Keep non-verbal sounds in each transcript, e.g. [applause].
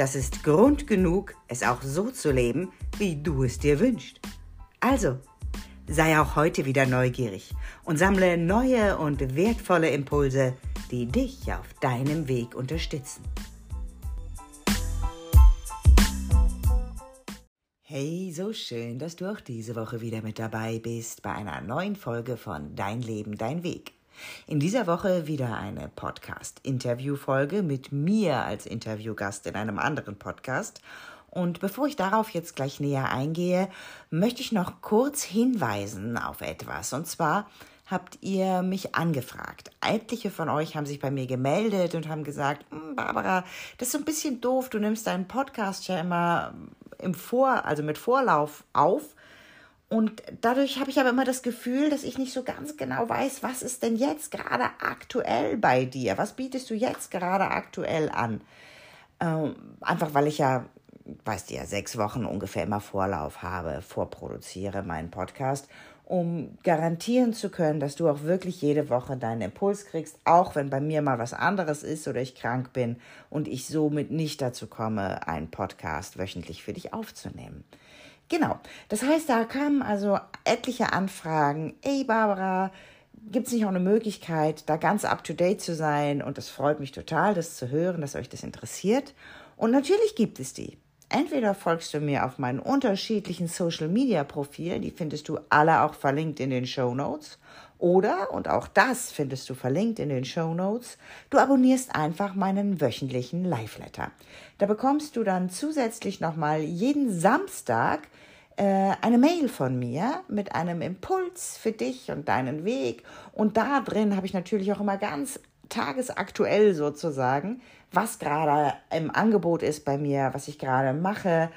das ist Grund genug, es auch so zu leben, wie du es dir wünschst. Also, sei auch heute wieder neugierig und sammle neue und wertvolle Impulse, die dich auf deinem Weg unterstützen. Hey, so schön, dass du auch diese Woche wieder mit dabei bist bei einer neuen Folge von Dein Leben, dein Weg. In dieser Woche wieder eine Podcast-Interview-Folge mit mir als Interviewgast in einem anderen Podcast. Und bevor ich darauf jetzt gleich näher eingehe, möchte ich noch kurz hinweisen auf etwas. Und zwar habt ihr mich angefragt. Etliche von euch haben sich bei mir gemeldet und haben gesagt, hm, Barbara, das ist so ein bisschen doof, du nimmst deinen Podcast ja immer im Vor, also mit Vorlauf auf und dadurch habe ich aber immer das Gefühl, dass ich nicht so ganz genau weiß, was ist denn jetzt gerade aktuell bei dir? Was bietest du jetzt gerade aktuell an? Ähm, einfach weil ich ja, weißt du ja, sechs Wochen ungefähr immer Vorlauf habe, vorproduziere meinen Podcast, um garantieren zu können, dass du auch wirklich jede Woche deinen Impuls kriegst, auch wenn bei mir mal was anderes ist oder ich krank bin und ich somit nicht dazu komme, einen Podcast wöchentlich für dich aufzunehmen. Genau. Das heißt, da kamen also etliche Anfragen. Ey, Barbara, gibt es nicht auch eine Möglichkeit, da ganz up to date zu sein? Und es freut mich total, das zu hören, dass euch das interessiert. Und natürlich gibt es die. Entweder folgst du mir auf meinen unterschiedlichen Social Media Profilen, die findest du alle auch verlinkt in den Show Notes. Oder, und auch das findest du verlinkt in den Show Notes, du abonnierst einfach meinen wöchentlichen Live-Letter. Da bekommst du dann zusätzlich nochmal jeden Samstag eine Mail von mir mit einem Impuls für dich und deinen Weg. Und da drin habe ich natürlich auch immer ganz tagesaktuell sozusagen, was gerade im Angebot ist bei mir, was ich gerade mache,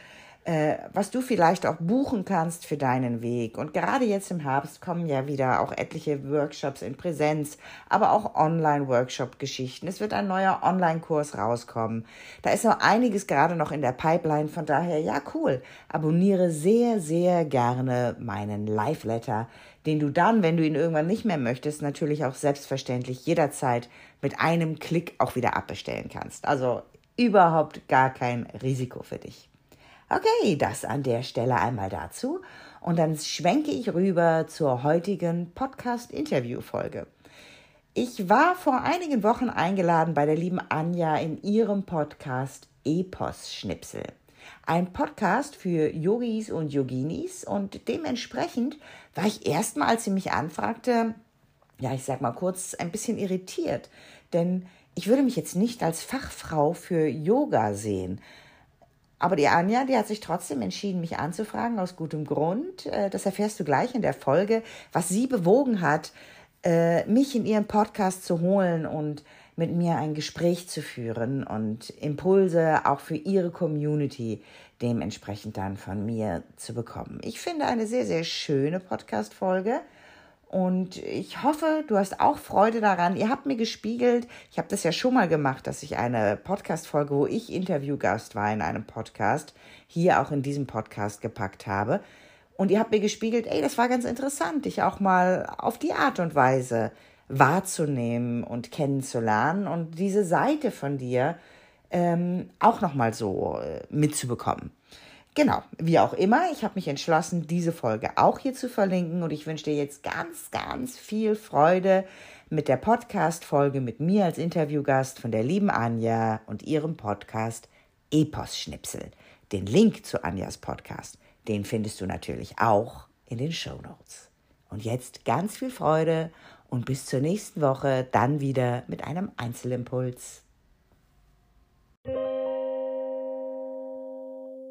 äh, was du vielleicht auch buchen kannst für deinen Weg. Und gerade jetzt im Herbst kommen ja wieder auch etliche Workshops in Präsenz, aber auch Online-Workshop-Geschichten. Es wird ein neuer Online-Kurs rauskommen. Da ist noch einiges gerade noch in der Pipeline. Von daher, ja, cool. Abonniere sehr, sehr gerne meinen Live-Letter, den du dann, wenn du ihn irgendwann nicht mehr möchtest, natürlich auch selbstverständlich jederzeit mit einem Klick auch wieder abbestellen kannst. Also überhaupt gar kein Risiko für dich. Okay, das an der Stelle einmal dazu. Und dann schwenke ich rüber zur heutigen Podcast-Interview-Folge. Ich war vor einigen Wochen eingeladen bei der lieben Anja in ihrem Podcast Epos Schnipsel. Ein Podcast für Yogis und Yoginis und dementsprechend war ich erstmal, als sie mich anfragte, ja, ich sag mal kurz, ein bisschen irritiert, denn ich würde mich jetzt nicht als Fachfrau für Yoga sehen, aber die Anja, die hat sich trotzdem entschieden, mich anzufragen, aus gutem Grund. Äh, das erfährst du gleich in der Folge, was sie bewogen hat, äh, mich in ihren Podcast zu holen und mit mir ein Gespräch zu führen und Impulse auch für ihre Community dementsprechend dann von mir zu bekommen. Ich finde eine sehr, sehr schöne Podcast-Folge. Und ich hoffe, du hast auch Freude daran. Ihr habt mir gespiegelt, ich habe das ja schon mal gemacht, dass ich eine Podcast-Folge, wo ich Interviewgast war in einem Podcast, hier auch in diesem Podcast gepackt habe. Und ihr habt mir gespiegelt, ey, das war ganz interessant, dich auch mal auf die Art und Weise wahrzunehmen und kennenzulernen und diese Seite von dir ähm, auch nochmal so äh, mitzubekommen. Genau, wie auch immer, ich habe mich entschlossen, diese Folge auch hier zu verlinken und ich wünsche dir jetzt ganz, ganz viel Freude mit der Podcast-Folge mit mir als Interviewgast von der lieben Anja und ihrem Podcast Epos Schnipsel. Den Link zu Anjas Podcast, den findest du natürlich auch in den Show Notes. Und jetzt ganz viel Freude und bis zur nächsten Woche dann wieder mit einem Einzelimpuls.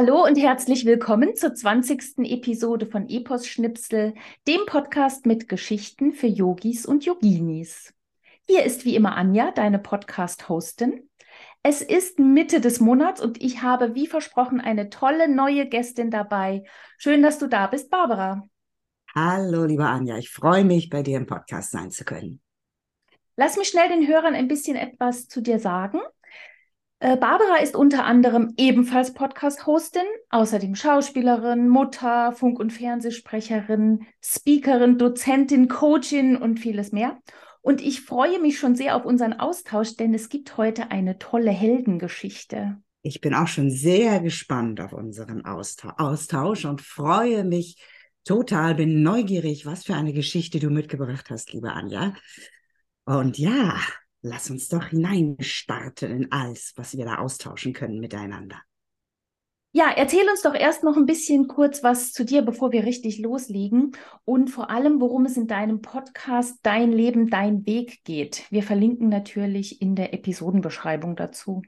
Hallo und herzlich willkommen zur 20. Episode von Epos Schnipsel, dem Podcast mit Geschichten für Yogis und Yoginis. Hier ist wie immer Anja, deine Podcast-Hostin. Es ist Mitte des Monats und ich habe wie versprochen eine tolle neue Gästin dabei. Schön, dass du da bist, Barbara. Hallo, liebe Anja, ich freue mich, bei dir im Podcast sein zu können. Lass mich schnell den Hörern ein bisschen etwas zu dir sagen. Äh, Barbara ist unter anderem ebenfalls Podcast-Hostin, außerdem Schauspielerin, Mutter, Funk- und Fernsehsprecherin, Speakerin, Dozentin, Coachin und vieles mehr. Und ich freue mich schon sehr auf unseren Austausch, denn es gibt heute eine tolle Heldengeschichte. Ich bin auch schon sehr gespannt auf unseren Austausch und freue mich total, bin neugierig, was für eine Geschichte du mitgebracht hast, liebe Anja. Und ja, Lass uns doch hineinstarten in alles, was wir da austauschen können miteinander. Ja, erzähl uns doch erst noch ein bisschen kurz was zu dir, bevor wir richtig loslegen und vor allem, worum es in deinem Podcast Dein Leben, dein Weg geht. Wir verlinken natürlich in der Episodenbeschreibung dazu.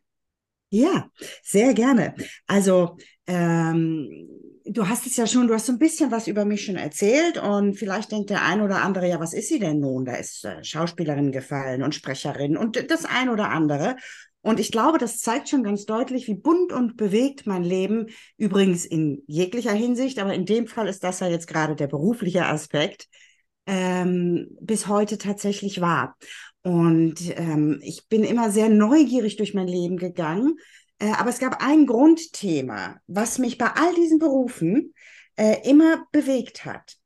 Ja, sehr gerne. Also ähm, du hast es ja schon, du hast so ein bisschen was über mich schon erzählt und vielleicht denkt der ein oder andere, ja, was ist sie denn nun? Da ist äh, Schauspielerin gefallen und Sprecherin und das ein oder andere. Und ich glaube, das zeigt schon ganz deutlich, wie bunt und bewegt mein Leben, übrigens in jeglicher Hinsicht, aber in dem Fall ist das ja jetzt gerade der berufliche Aspekt, ähm, bis heute tatsächlich war. Und ähm, ich bin immer sehr neugierig durch mein Leben gegangen. Äh, aber es gab ein Grundthema, was mich bei all diesen Berufen äh, immer bewegt hat.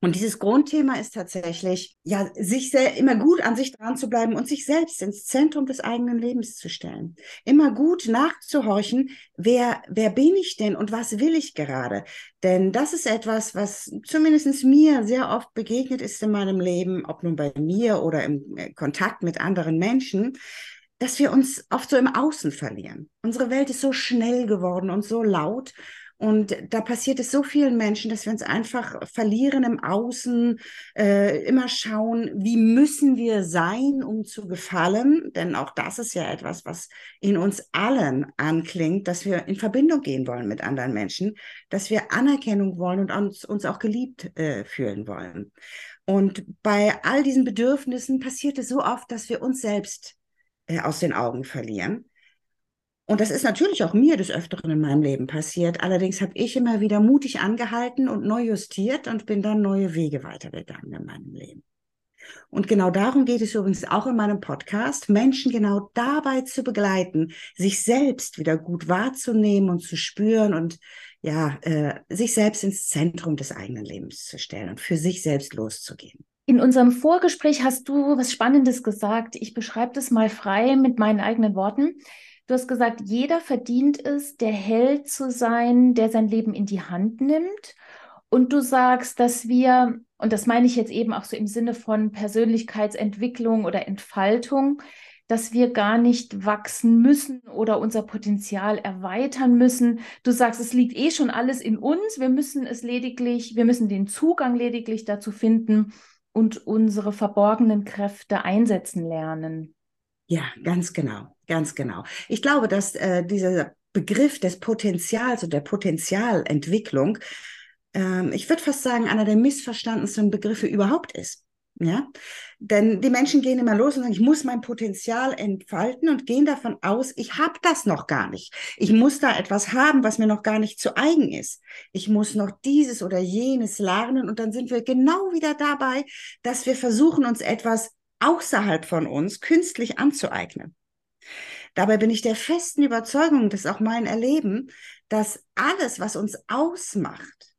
Und dieses Grundthema ist tatsächlich, ja, sich sehr, immer gut an sich dran zu bleiben und sich selbst ins Zentrum des eigenen Lebens zu stellen. Immer gut nachzuhorchen, wer, wer bin ich denn und was will ich gerade? Denn das ist etwas, was zumindest mir sehr oft begegnet ist in meinem Leben, ob nun bei mir oder im äh, Kontakt mit anderen Menschen, dass wir uns oft so im Außen verlieren. Unsere Welt ist so schnell geworden und so laut und da passiert es so vielen Menschen, dass wir uns einfach verlieren im Außen, äh, immer schauen, wie müssen wir sein, um zu gefallen. Denn auch das ist ja etwas, was in uns allen anklingt, dass wir in Verbindung gehen wollen mit anderen Menschen, dass wir Anerkennung wollen und uns, uns auch geliebt äh, fühlen wollen. Und bei all diesen Bedürfnissen passiert es so oft, dass wir uns selbst äh, aus den Augen verlieren. Und das ist natürlich auch mir des Öfteren in meinem Leben passiert. Allerdings habe ich immer wieder mutig angehalten und neu justiert und bin dann neue Wege weitergegangen in meinem Leben. Und genau darum geht es übrigens auch in meinem Podcast, Menschen genau dabei zu begleiten, sich selbst wieder gut wahrzunehmen und zu spüren und ja, äh, sich selbst ins Zentrum des eigenen Lebens zu stellen und für sich selbst loszugehen. In unserem Vorgespräch hast du was Spannendes gesagt. Ich beschreibe das mal frei mit meinen eigenen Worten. Du hast gesagt, jeder verdient es, der Held zu sein, der sein Leben in die Hand nimmt. Und du sagst, dass wir, und das meine ich jetzt eben auch so im Sinne von Persönlichkeitsentwicklung oder Entfaltung, dass wir gar nicht wachsen müssen oder unser Potenzial erweitern müssen. Du sagst, es liegt eh schon alles in uns. Wir müssen es lediglich, wir müssen den Zugang lediglich dazu finden und unsere verborgenen Kräfte einsetzen lernen. Ja, ganz genau, ganz genau. Ich glaube, dass äh, dieser Begriff des Potenzials und der Potenzialentwicklung, ähm, ich würde fast sagen, einer der missverstandensten Begriffe überhaupt ist. Ja, denn die Menschen gehen immer los und sagen, ich muss mein Potenzial entfalten und gehen davon aus, ich habe das noch gar nicht. Ich muss da etwas haben, was mir noch gar nicht zu eigen ist. Ich muss noch dieses oder jenes lernen und dann sind wir genau wieder dabei, dass wir versuchen, uns etwas außerhalb von uns künstlich anzueignen. Dabei bin ich der festen Überzeugung, dass auch mein Erleben, dass alles, was uns ausmacht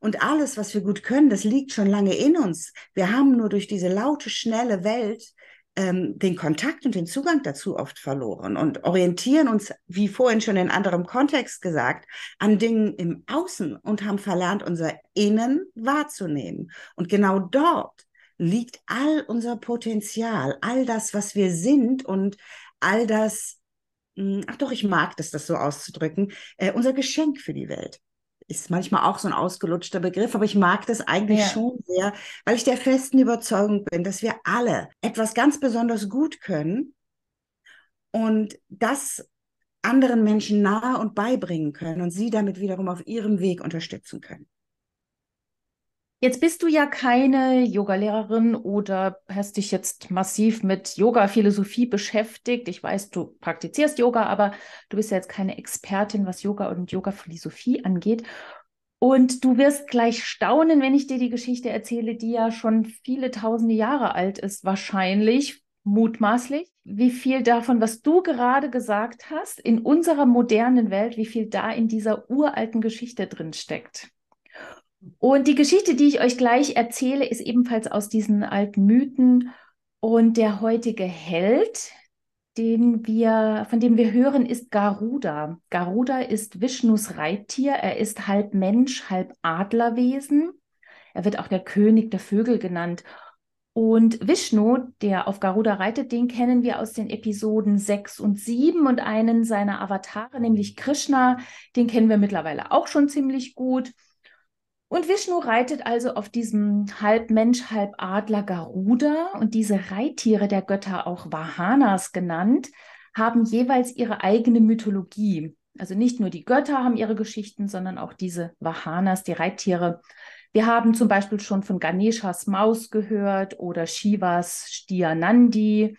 und alles, was wir gut können, das liegt schon lange in uns. Wir haben nur durch diese laute, schnelle Welt ähm, den Kontakt und den Zugang dazu oft verloren und orientieren uns, wie vorhin schon in anderem Kontext gesagt, an Dingen im Außen und haben verlernt, unser Innen wahrzunehmen. Und genau dort liegt all unser Potenzial, all das, was wir sind und all das, hm, ach doch, ich mag das, das so auszudrücken, äh, unser Geschenk für die Welt. Ist manchmal auch so ein ausgelutschter Begriff, aber ich mag das eigentlich ja. schon sehr, weil ich der festen Überzeugung bin, dass wir alle etwas ganz besonders gut können und das anderen Menschen nahe und beibringen können und sie damit wiederum auf ihrem Weg unterstützen können. Jetzt bist du ja keine Yogalehrerin oder hast dich jetzt massiv mit Yoga-Philosophie beschäftigt. Ich weiß, du praktizierst Yoga, aber du bist ja jetzt keine Expertin, was Yoga und Yoga-Philosophie angeht. Und du wirst gleich staunen, wenn ich dir die Geschichte erzähle, die ja schon viele tausende Jahre alt ist, wahrscheinlich, mutmaßlich, wie viel davon, was du gerade gesagt hast, in unserer modernen Welt, wie viel da in dieser uralten Geschichte drin steckt. Und die Geschichte, die ich euch gleich erzähle, ist ebenfalls aus diesen alten Mythen. Und der heutige Held, den wir, von dem wir hören, ist Garuda. Garuda ist Vishnus Reittier. Er ist halb Mensch, halb Adlerwesen. Er wird auch der König der Vögel genannt. Und Vishnu, der auf Garuda reitet, den kennen wir aus den Episoden 6 und 7 und einen seiner Avatare, nämlich Krishna, den kennen wir mittlerweile auch schon ziemlich gut. Und Vishnu reitet also auf diesem halb Mensch, halb Adler Garuda und diese Reittiere der Götter, auch Vahanas genannt, haben jeweils ihre eigene Mythologie. Also nicht nur die Götter haben ihre Geschichten, sondern auch diese Vahanas, die Reittiere. Wir haben zum Beispiel schon von Ganeshas Maus gehört oder Shivas Stier Nandi.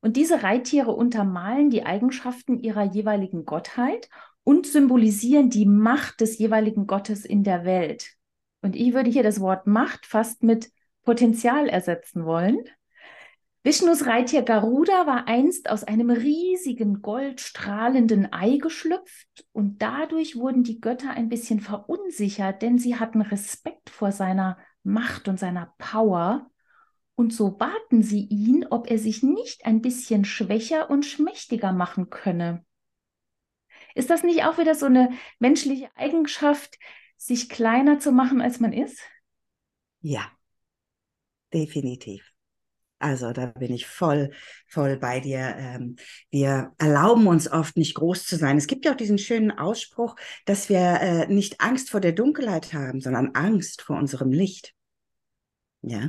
Und diese Reittiere untermalen die Eigenschaften ihrer jeweiligen Gottheit und symbolisieren die Macht des jeweiligen Gottes in der Welt. Und ich würde hier das Wort Macht fast mit Potenzial ersetzen wollen. Vishnus Reittier Garuda war einst aus einem riesigen goldstrahlenden Ei geschlüpft und dadurch wurden die Götter ein bisschen verunsichert, denn sie hatten Respekt vor seiner Macht und seiner Power. Und so baten sie ihn, ob er sich nicht ein bisschen schwächer und schmächtiger machen könne. Ist das nicht auch wieder so eine menschliche Eigenschaft, sich kleiner zu machen, als man ist? Ja, definitiv. Also da bin ich voll, voll bei dir. Ähm, wir erlauben uns oft nicht groß zu sein. Es gibt ja auch diesen schönen Ausspruch, dass wir äh, nicht Angst vor der Dunkelheit haben, sondern Angst vor unserem Licht. Ja.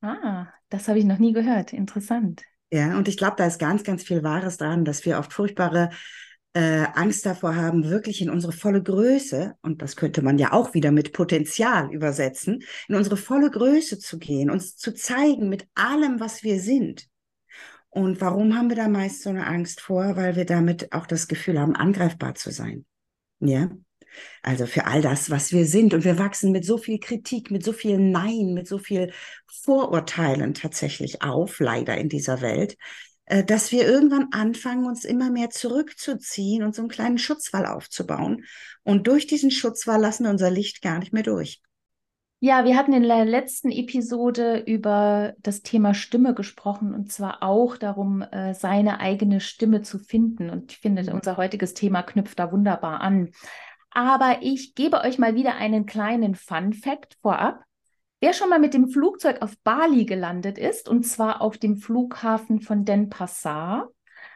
Ah, das habe ich noch nie gehört. Interessant. Ja, und ich glaube, da ist ganz, ganz viel Wahres dran, dass wir oft furchtbare äh, Angst davor haben, wirklich in unsere volle Größe, und das könnte man ja auch wieder mit Potenzial übersetzen, in unsere volle Größe zu gehen, uns zu zeigen mit allem, was wir sind. Und warum haben wir da meist so eine Angst vor? Weil wir damit auch das Gefühl haben, angreifbar zu sein. Ja. Also für all das, was wir sind. Und wir wachsen mit so viel Kritik, mit so viel Nein, mit so viel Vorurteilen tatsächlich auf, leider in dieser Welt, dass wir irgendwann anfangen, uns immer mehr zurückzuziehen und so einen kleinen Schutzwall aufzubauen. Und durch diesen Schutzwall lassen wir unser Licht gar nicht mehr durch. Ja, wir hatten in der letzten Episode über das Thema Stimme gesprochen und zwar auch darum, äh, seine eigene Stimme zu finden. Und ich finde, unser heutiges Thema knüpft da wunderbar an. Aber ich gebe euch mal wieder einen kleinen Fun Fact vorab. Wer schon mal mit dem Flugzeug auf Bali gelandet ist, und zwar auf dem Flughafen von Denpasar,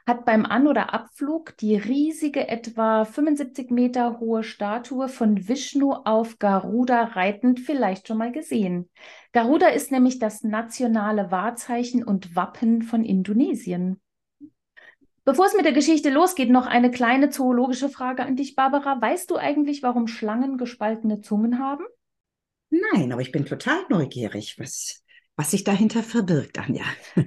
hat beim An- oder Abflug die riesige, etwa 75 Meter hohe Statue von Vishnu auf Garuda reitend vielleicht schon mal gesehen. Garuda ist nämlich das nationale Wahrzeichen und Wappen von Indonesien. Bevor es mit der Geschichte losgeht, noch eine kleine zoologische Frage an dich, Barbara. Weißt du eigentlich, warum Schlangen gespaltene Zungen haben? Nein, aber ich bin total neugierig, was, was sich dahinter verbirgt, Anja. [laughs]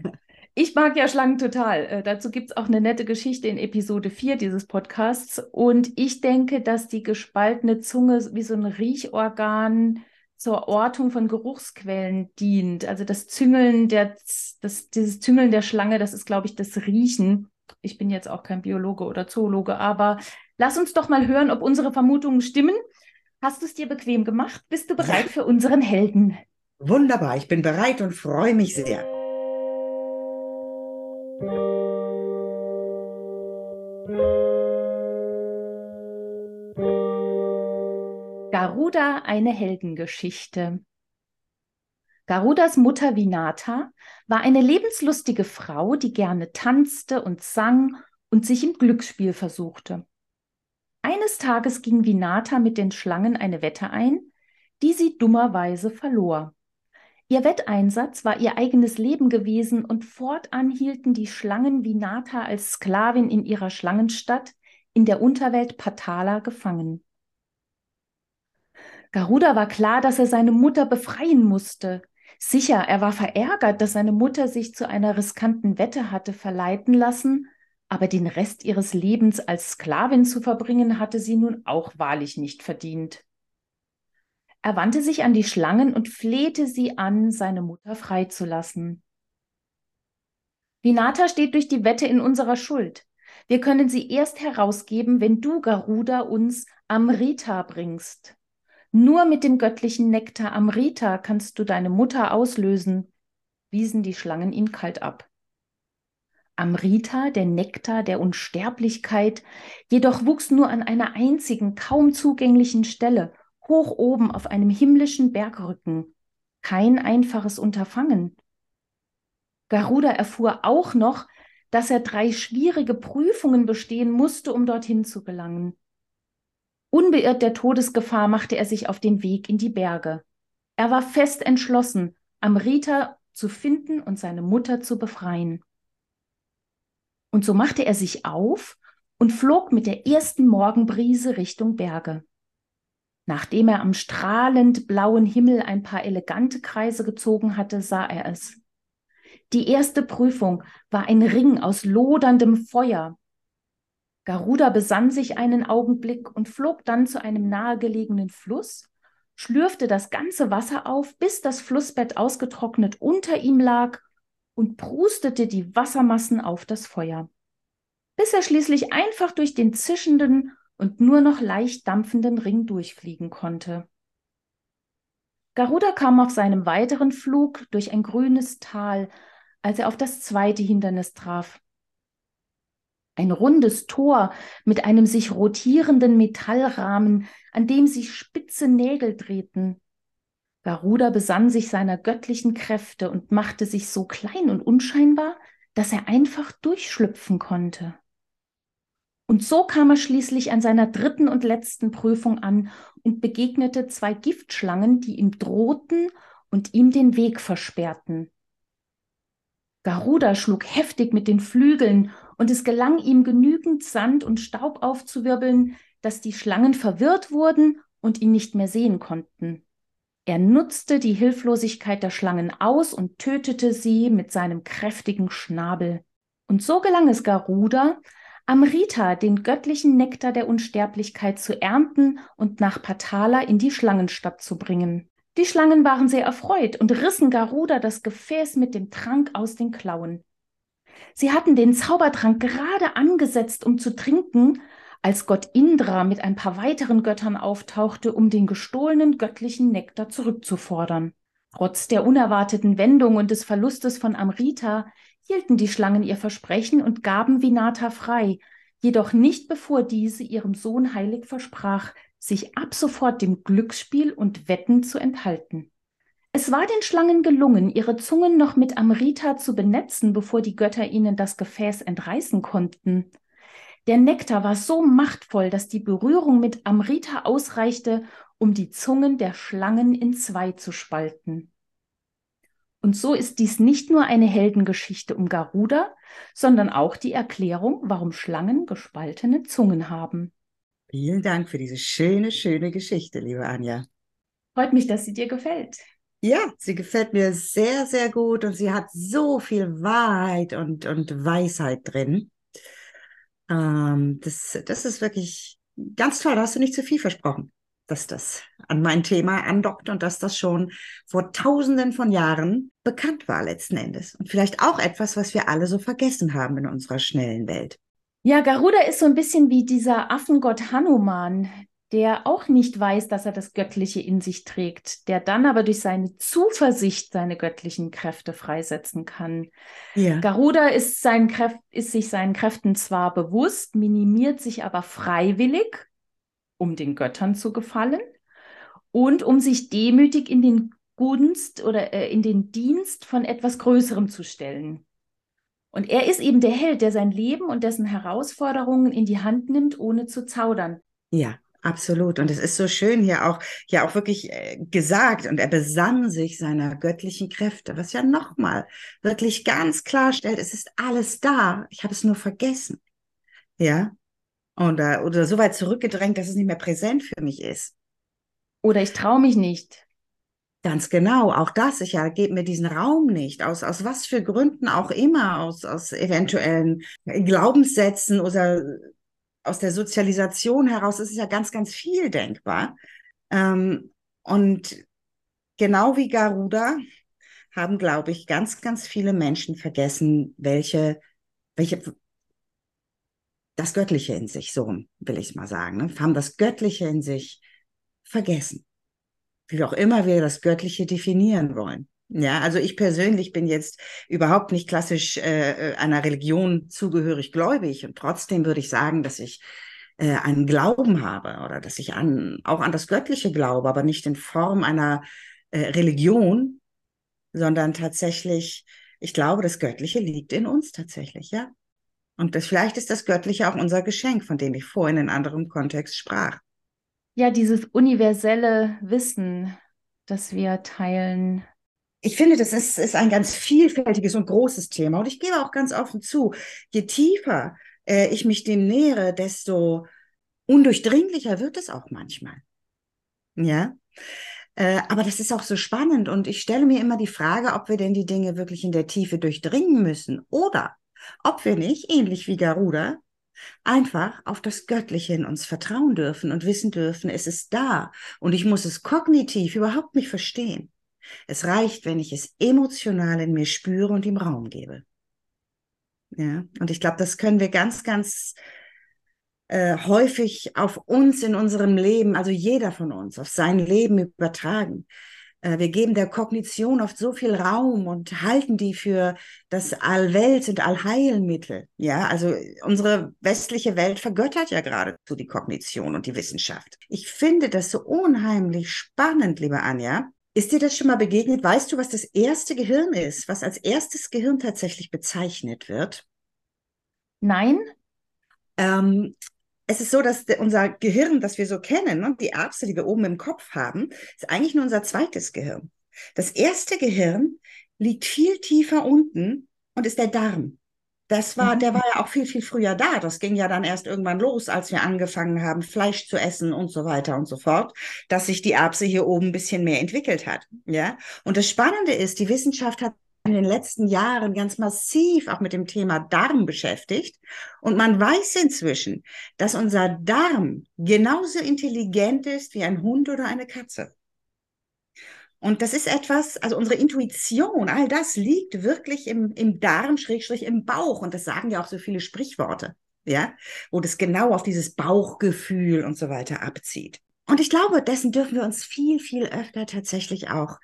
Ich mag ja Schlangen total. Äh, dazu gibt es auch eine nette Geschichte in Episode 4 dieses Podcasts. Und ich denke, dass die gespaltene Zunge wie so ein Riechorgan zur Ortung von Geruchsquellen dient. Also das Züngeln der, das, dieses Züngeln der Schlange, das ist, glaube ich, das Riechen. Ich bin jetzt auch kein Biologe oder Zoologe, aber lass uns doch mal hören, ob unsere Vermutungen stimmen. Hast du es dir bequem gemacht? Bist du bereit ja. für unseren Helden? Wunderbar, ich bin bereit und freue mich sehr. Garuda, eine Heldengeschichte. Garudas Mutter Vinata war eine lebenslustige Frau, die gerne tanzte und sang und sich im Glücksspiel versuchte. Eines Tages ging Vinata mit den Schlangen eine Wette ein, die sie dummerweise verlor. Ihr Wetteinsatz war ihr eigenes Leben gewesen und fortan hielten die Schlangen Vinata als Sklavin in ihrer Schlangenstadt, in der Unterwelt Patala gefangen. Garuda war klar, dass er seine Mutter befreien musste. Sicher, er war verärgert, dass seine Mutter sich zu einer riskanten Wette hatte verleiten lassen, aber den Rest ihres Lebens als Sklavin zu verbringen, hatte sie nun auch wahrlich nicht verdient. Er wandte sich an die Schlangen und flehte sie an, seine Mutter freizulassen. Vinata steht durch die Wette in unserer Schuld. Wir können sie erst herausgeben, wenn du, Garuda, uns Amrita bringst. Nur mit dem göttlichen Nektar Amrita kannst du deine Mutter auslösen, wiesen die Schlangen ihn kalt ab. Amrita, der Nektar der Unsterblichkeit, jedoch wuchs nur an einer einzigen, kaum zugänglichen Stelle, hoch oben auf einem himmlischen Bergrücken. Kein einfaches Unterfangen. Garuda erfuhr auch noch, dass er drei schwierige Prüfungen bestehen musste, um dorthin zu gelangen. Unbeirrt der Todesgefahr machte er sich auf den Weg in die Berge. Er war fest entschlossen, Amrita zu finden und seine Mutter zu befreien. Und so machte er sich auf und flog mit der ersten Morgenbrise Richtung Berge. Nachdem er am strahlend blauen Himmel ein paar elegante Kreise gezogen hatte, sah er es. Die erste Prüfung war ein Ring aus loderndem Feuer, Garuda besann sich einen Augenblick und flog dann zu einem nahegelegenen Fluss, schlürfte das ganze Wasser auf, bis das Flussbett ausgetrocknet unter ihm lag und prustete die Wassermassen auf das Feuer, bis er schließlich einfach durch den zischenden und nur noch leicht dampfenden Ring durchfliegen konnte. Garuda kam auf seinem weiteren Flug durch ein grünes Tal, als er auf das zweite Hindernis traf. Ein rundes Tor mit einem sich rotierenden Metallrahmen, an dem sich spitze Nägel drehten. Garuda besann sich seiner göttlichen Kräfte und machte sich so klein und unscheinbar, dass er einfach durchschlüpfen konnte. Und so kam er schließlich an seiner dritten und letzten Prüfung an und begegnete zwei Giftschlangen, die ihm drohten und ihm den Weg versperrten. Garuda schlug heftig mit den Flügeln und es gelang ihm genügend Sand und Staub aufzuwirbeln, dass die Schlangen verwirrt wurden und ihn nicht mehr sehen konnten. Er nutzte die Hilflosigkeit der Schlangen aus und tötete sie mit seinem kräftigen Schnabel. Und so gelang es Garuda, Amrita, den göttlichen Nektar der Unsterblichkeit, zu ernten und nach Patala in die Schlangenstadt zu bringen. Die Schlangen waren sehr erfreut und rissen Garuda das Gefäß mit dem Trank aus den Klauen. Sie hatten den Zaubertrank gerade angesetzt, um zu trinken, als Gott Indra mit ein paar weiteren Göttern auftauchte, um den gestohlenen göttlichen Nektar zurückzufordern. Trotz der unerwarteten Wendung und des Verlustes von Amrita hielten die Schlangen ihr Versprechen und gaben Vinata frei, jedoch nicht bevor diese ihrem Sohn heilig versprach, sich ab sofort dem Glücksspiel und Wetten zu enthalten. Es war den Schlangen gelungen, ihre Zungen noch mit Amrita zu benetzen, bevor die Götter ihnen das Gefäß entreißen konnten. Der Nektar war so machtvoll, dass die Berührung mit Amrita ausreichte, um die Zungen der Schlangen in zwei zu spalten. Und so ist dies nicht nur eine Heldengeschichte um Garuda, sondern auch die Erklärung, warum Schlangen gespaltene Zungen haben. Vielen Dank für diese schöne, schöne Geschichte, liebe Anja. Freut mich, dass sie dir gefällt. Ja, sie gefällt mir sehr, sehr gut und sie hat so viel Wahrheit und, und Weisheit drin. Ähm, das, das ist wirklich ganz toll. Da hast du nicht zu viel versprochen, dass das an mein Thema andockt und dass das schon vor tausenden von Jahren bekannt war letzten Endes. Und vielleicht auch etwas, was wir alle so vergessen haben in unserer schnellen Welt. Ja, Garuda ist so ein bisschen wie dieser Affengott Hanuman, der auch nicht weiß, dass er das Göttliche in sich trägt, der dann aber durch seine Zuversicht seine göttlichen Kräfte freisetzen kann. Ja. Garuda ist, seinen Kräft, ist sich seinen Kräften zwar bewusst, minimiert sich aber freiwillig, um den Göttern zu gefallen und um sich demütig in den Gunst oder äh, in den Dienst von etwas Größerem zu stellen. Und er ist eben der Held, der sein Leben und dessen Herausforderungen in die Hand nimmt, ohne zu zaudern. Ja, Absolut. Und es ist so schön hier auch, hier auch wirklich äh, gesagt. Und er besann sich seiner göttlichen Kräfte, was ja nochmal wirklich ganz klar stellt, es ist alles da. Ich habe es nur vergessen. Ja. oder, oder so weit zurückgedrängt, dass es nicht mehr präsent für mich ist. Oder ich traue mich nicht. Ganz genau, auch das, ich ja, gebe mir diesen Raum nicht, aus, aus was für Gründen auch immer, aus, aus eventuellen Glaubenssätzen oder aus der Sozialisation heraus, ist es ja ganz, ganz viel denkbar. Ähm, und genau wie Garuda haben, glaube ich, ganz, ganz viele Menschen vergessen, welche, welche, das Göttliche in sich, so will ich es mal sagen, ne? haben das Göttliche in sich vergessen. Wie auch immer wir das Göttliche definieren wollen. Ja, also ich persönlich bin jetzt überhaupt nicht klassisch äh, einer Religion zugehörig gläubig und trotzdem würde ich sagen, dass ich äh, einen Glauben habe oder dass ich an, auch an das Göttliche glaube, aber nicht in Form einer äh, Religion, sondern tatsächlich, ich glaube, das Göttliche liegt in uns tatsächlich, ja. Und das, vielleicht ist das Göttliche auch unser Geschenk, von dem ich vorhin in anderem Kontext sprach. Ja, dieses universelle Wissen, das wir teilen. Ich finde, das ist, ist ein ganz vielfältiges und großes Thema. Und ich gebe auch ganz offen zu, je tiefer äh, ich mich dem nähere, desto undurchdringlicher wird es auch manchmal. Ja. Äh, aber das ist auch so spannend und ich stelle mir immer die Frage, ob wir denn die Dinge wirklich in der Tiefe durchdringen müssen oder ob wir nicht, ähnlich wie Garuda, einfach auf das Göttliche in uns vertrauen dürfen und wissen dürfen, es ist da und ich muss es kognitiv überhaupt nicht verstehen. Es reicht, wenn ich es emotional in mir spüre und ihm Raum gebe. Ja, und ich glaube, das können wir ganz, ganz äh, häufig auf uns in unserem Leben, also jeder von uns, auf sein Leben übertragen. Äh, wir geben der Kognition oft so viel Raum und halten die für das Allwelt und Allheilmittel. Ja, also unsere westliche Welt vergöttert ja geradezu die Kognition und die Wissenschaft. Ich finde das so unheimlich spannend, liebe Anja. Ist dir das schon mal begegnet? Weißt du, was das erste Gehirn ist, was als erstes Gehirn tatsächlich bezeichnet wird? Nein. Ähm, es ist so, dass unser Gehirn, das wir so kennen, ne, die Erbse, die wir oben im Kopf haben, ist eigentlich nur unser zweites Gehirn. Das erste Gehirn liegt viel tiefer unten und ist der Darm. Das war, mhm. der war ja auch viel, viel früher da. Das ging ja dann erst irgendwann los, als wir angefangen haben, Fleisch zu essen und so weiter und so fort, dass sich die Erbse hier oben ein bisschen mehr entwickelt hat. Ja. Und das Spannende ist, die Wissenschaft hat in den letzten Jahren ganz massiv auch mit dem Thema Darm beschäftigt. Und man weiß inzwischen, dass unser Darm genauso intelligent ist wie ein Hund oder eine Katze. Und das ist etwas, also unsere Intuition, all das liegt wirklich im, im Darm, Schrägstrich im Bauch. Und das sagen ja auch so viele Sprichworte, ja, wo das genau auf dieses Bauchgefühl und so weiter abzieht. Und ich glaube, dessen dürfen wir uns viel, viel öfter tatsächlich auch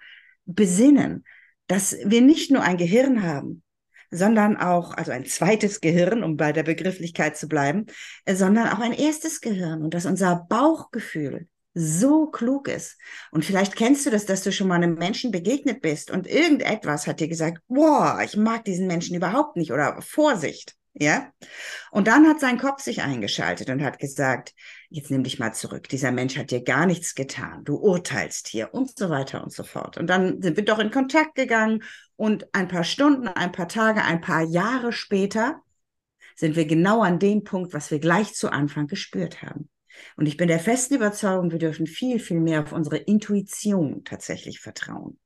besinnen dass wir nicht nur ein Gehirn haben, sondern auch, also ein zweites Gehirn, um bei der Begrifflichkeit zu bleiben, sondern auch ein erstes Gehirn und dass unser Bauchgefühl so klug ist. Und vielleicht kennst du das, dass du schon mal einem Menschen begegnet bist und irgendetwas hat dir gesagt, boah, ich mag diesen Menschen überhaupt nicht oder Vorsicht. Ja? Und dann hat sein Kopf sich eingeschaltet und hat gesagt, jetzt nimm dich mal zurück. Dieser Mensch hat dir gar nichts getan. Du urteilst hier und so weiter und so fort. Und dann sind wir doch in Kontakt gegangen und ein paar Stunden, ein paar Tage, ein paar Jahre später sind wir genau an dem Punkt, was wir gleich zu Anfang gespürt haben. Und ich bin der festen Überzeugung, wir dürfen viel, viel mehr auf unsere Intuition tatsächlich vertrauen.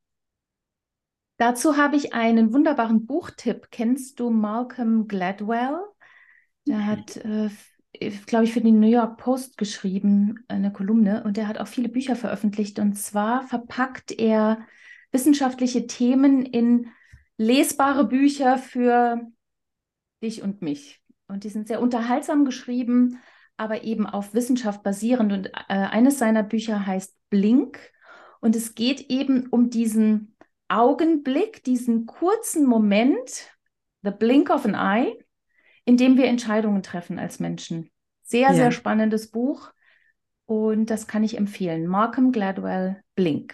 Dazu habe ich einen wunderbaren Buchtipp. Kennst du Malcolm Gladwell? Der mhm. hat, äh, glaube ich, für die New York Post geschrieben, eine Kolumne, und der hat auch viele Bücher veröffentlicht. Und zwar verpackt er wissenschaftliche Themen in lesbare Bücher für dich und mich. Und die sind sehr unterhaltsam geschrieben, aber eben auf Wissenschaft basierend. Und äh, eines seiner Bücher heißt Blink. Und es geht eben um diesen Augenblick, diesen kurzen Moment, the blink of an eye, in dem wir Entscheidungen treffen als Menschen. Sehr, ja. sehr spannendes Buch und das kann ich empfehlen. Malcolm Gladwell, Blink.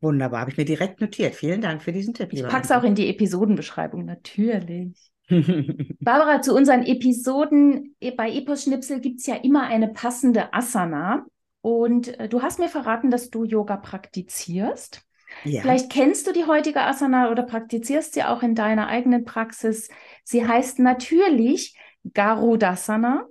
Wunderbar, habe ich mir direkt notiert. Vielen Dank für diesen Tipp. Ich packe es auch in die Episodenbeschreibung, natürlich. [laughs] Barbara, zu unseren Episoden bei Epos Schnipsel gibt es ja immer eine passende Asana. Und äh, du hast mir verraten, dass du Yoga praktizierst. Ja. Vielleicht kennst du die heutige Asana oder praktizierst sie auch in deiner eigenen Praxis. Sie heißt natürlich Garudasana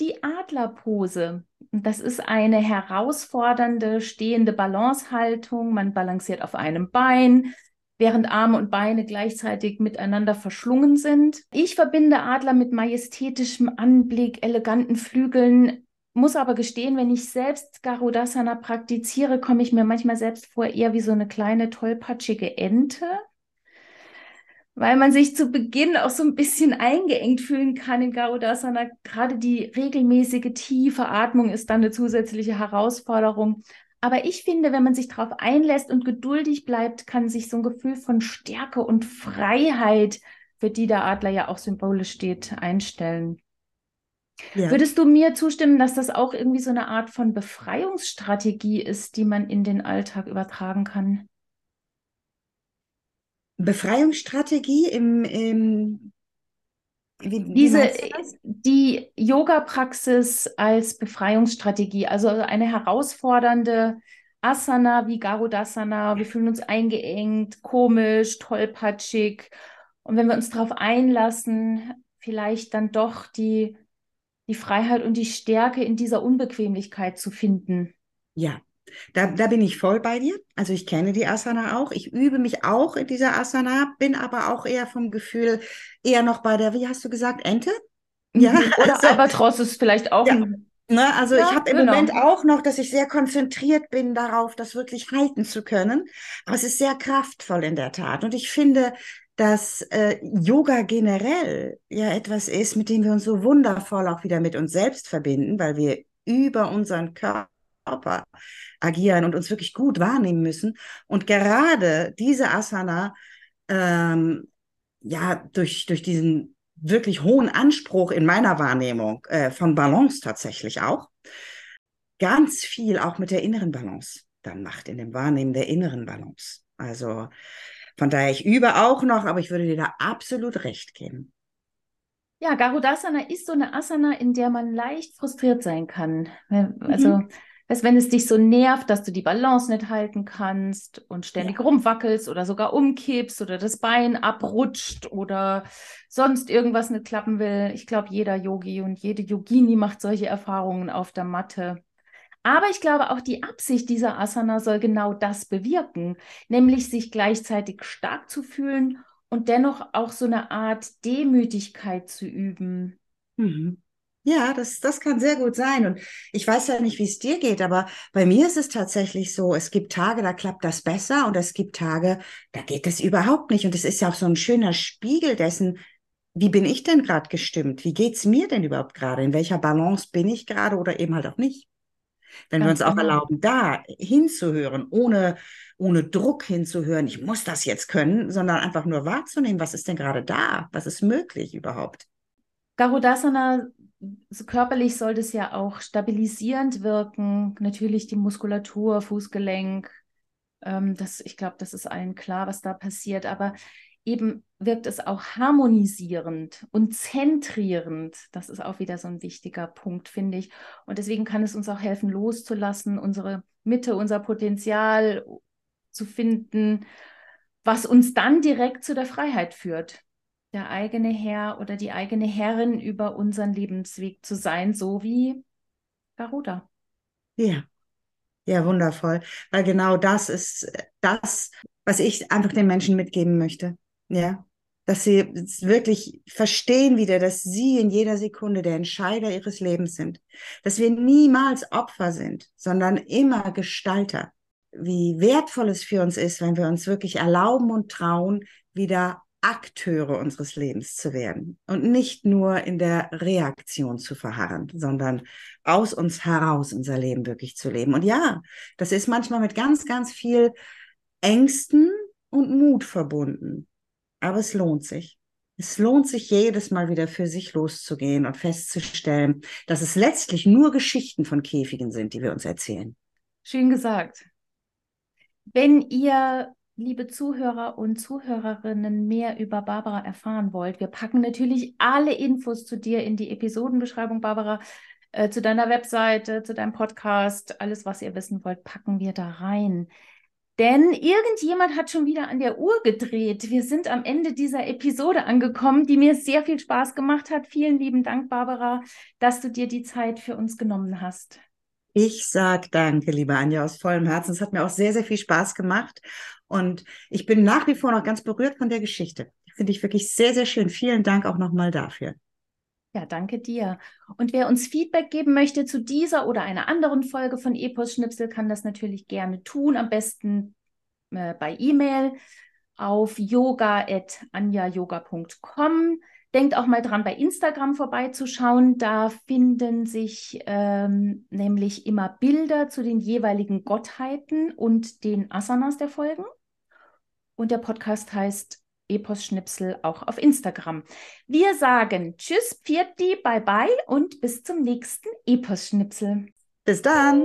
die Adlerpose. Das ist eine herausfordernde stehende Balancehaltung. Man balanciert auf einem Bein, während Arme und Beine gleichzeitig miteinander verschlungen sind. Ich verbinde Adler mit majestätischem Anblick, eleganten Flügeln, muss aber gestehen, wenn ich selbst Garudasana praktiziere, komme ich mir manchmal selbst vor eher wie so eine kleine tollpatschige Ente weil man sich zu Beginn auch so ein bisschen eingeengt fühlen kann in Garudasana. Gerade die regelmäßige tiefe Atmung ist dann eine zusätzliche Herausforderung. Aber ich finde, wenn man sich darauf einlässt und geduldig bleibt, kann sich so ein Gefühl von Stärke und Freiheit, für die der Adler ja auch symbolisch steht, einstellen. Ja. Würdest du mir zustimmen, dass das auch irgendwie so eine Art von Befreiungsstrategie ist, die man in den Alltag übertragen kann? Befreiungsstrategie im, im wie, Diese, wie die Yoga-Praxis als Befreiungsstrategie, also eine herausfordernde Asana wie Garudasana. Wir fühlen uns eingeengt, komisch, tollpatschig. Und wenn wir uns darauf einlassen, vielleicht dann doch die, die Freiheit und die Stärke in dieser Unbequemlichkeit zu finden. Ja, da, da bin ich voll bei dir. Also ich kenne die Asana auch. Ich übe mich auch in dieser Asana, bin aber auch eher vom Gefühl eher noch bei der, wie hast du gesagt, Ente? Mhm. Ja, [laughs] oder also, Albatros ist vielleicht auch ja. ein Ne, also ja, ich habe im genau. Moment auch noch, dass ich sehr konzentriert bin darauf, das wirklich halten zu können. Aber es ist sehr kraftvoll in der Tat. Und ich finde, dass äh, Yoga generell ja etwas ist, mit dem wir uns so wundervoll auch wieder mit uns selbst verbinden, weil wir über unseren Körper Körper agieren und uns wirklich gut wahrnehmen müssen. Und gerade diese Asana, ähm, ja, durch, durch diesen wirklich hohen Anspruch in meiner Wahrnehmung äh, von Balance tatsächlich auch, ganz viel auch mit der inneren Balance dann macht, in dem Wahrnehmen der inneren Balance. Also von daher, ich übe auch noch, aber ich würde dir da absolut recht geben. Ja, Garudasana ist so eine Asana, in der man leicht frustriert sein kann. Also mhm dass wenn es dich so nervt, dass du die Balance nicht halten kannst und ständig ja. rumwackelst oder sogar umkippst oder das Bein abrutscht oder sonst irgendwas nicht klappen will. Ich glaube, jeder Yogi und jede Yogini macht solche Erfahrungen auf der Matte. Aber ich glaube, auch die Absicht dieser Asana soll genau das bewirken, nämlich sich gleichzeitig stark zu fühlen und dennoch auch so eine Art Demütigkeit zu üben. Mhm. Ja, das, das kann sehr gut sein. Und ich weiß ja nicht, wie es dir geht, aber bei mir ist es tatsächlich so, es gibt Tage, da klappt das besser und es gibt Tage, da geht das überhaupt nicht. Und es ist ja auch so ein schöner Spiegel dessen, wie bin ich denn gerade gestimmt? Wie geht's mir denn überhaupt gerade? In welcher Balance bin ich gerade oder eben halt auch nicht? Wenn Ganz wir uns auch genau. erlauben, da hinzuhören, ohne, ohne Druck hinzuhören, ich muss das jetzt können, sondern einfach nur wahrzunehmen, was ist denn gerade da? Was ist möglich überhaupt? Garudasana körperlich soll das ja auch stabilisierend wirken. Natürlich die Muskulatur, Fußgelenk. Ähm, das, ich glaube, das ist allen klar, was da passiert. Aber eben wirkt es auch harmonisierend und zentrierend. Das ist auch wieder so ein wichtiger Punkt, finde ich. Und deswegen kann es uns auch helfen, loszulassen, unsere Mitte, unser Potenzial zu finden, was uns dann direkt zu der Freiheit führt der eigene Herr oder die eigene Herrin über unseren Lebensweg zu sein, so wie Garuda. Ja, ja, wundervoll. Weil genau das ist das, was ich einfach den Menschen mitgeben möchte. Ja, dass sie wirklich verstehen wieder, dass sie in jeder Sekunde der Entscheider ihres Lebens sind. Dass wir niemals Opfer sind, sondern immer Gestalter. Wie wertvoll es für uns ist, wenn wir uns wirklich erlauben und trauen, wieder Akteure unseres Lebens zu werden und nicht nur in der Reaktion zu verharren, sondern aus uns heraus unser Leben wirklich zu leben. Und ja, das ist manchmal mit ganz, ganz viel Ängsten und Mut verbunden. Aber es lohnt sich. Es lohnt sich jedes Mal wieder für sich loszugehen und festzustellen, dass es letztlich nur Geschichten von Käfigen sind, die wir uns erzählen. Schön gesagt. Wenn ihr liebe Zuhörer und Zuhörerinnen, mehr über Barbara erfahren wollt, wir packen natürlich alle Infos zu dir in die Episodenbeschreibung, Barbara, äh, zu deiner Webseite, zu deinem Podcast, alles, was ihr wissen wollt, packen wir da rein. Denn irgendjemand hat schon wieder an der Uhr gedreht. Wir sind am Ende dieser Episode angekommen, die mir sehr viel Spaß gemacht hat. Vielen lieben Dank, Barbara, dass du dir die Zeit für uns genommen hast. Ich sage danke, liebe Anja, aus vollem Herzen. Es hat mir auch sehr, sehr viel Spaß gemacht. Und ich bin nach wie vor noch ganz berührt von der Geschichte. Finde ich wirklich sehr, sehr schön. Vielen Dank auch nochmal dafür. Ja, danke dir. Und wer uns Feedback geben möchte zu dieser oder einer anderen Folge von Epos Schnipsel, kann das natürlich gerne tun. Am besten äh, bei E-Mail auf yoga.anjayoga.com. Denkt auch mal dran, bei Instagram vorbeizuschauen. Da finden sich ähm, nämlich immer Bilder zu den jeweiligen Gottheiten und den Asanas der Folgen. Und der Podcast heißt Epos-Schnipsel auch auf Instagram. Wir sagen Tschüss, Pfirti, bye bye und bis zum nächsten Epos-Schnipsel. Bis dann!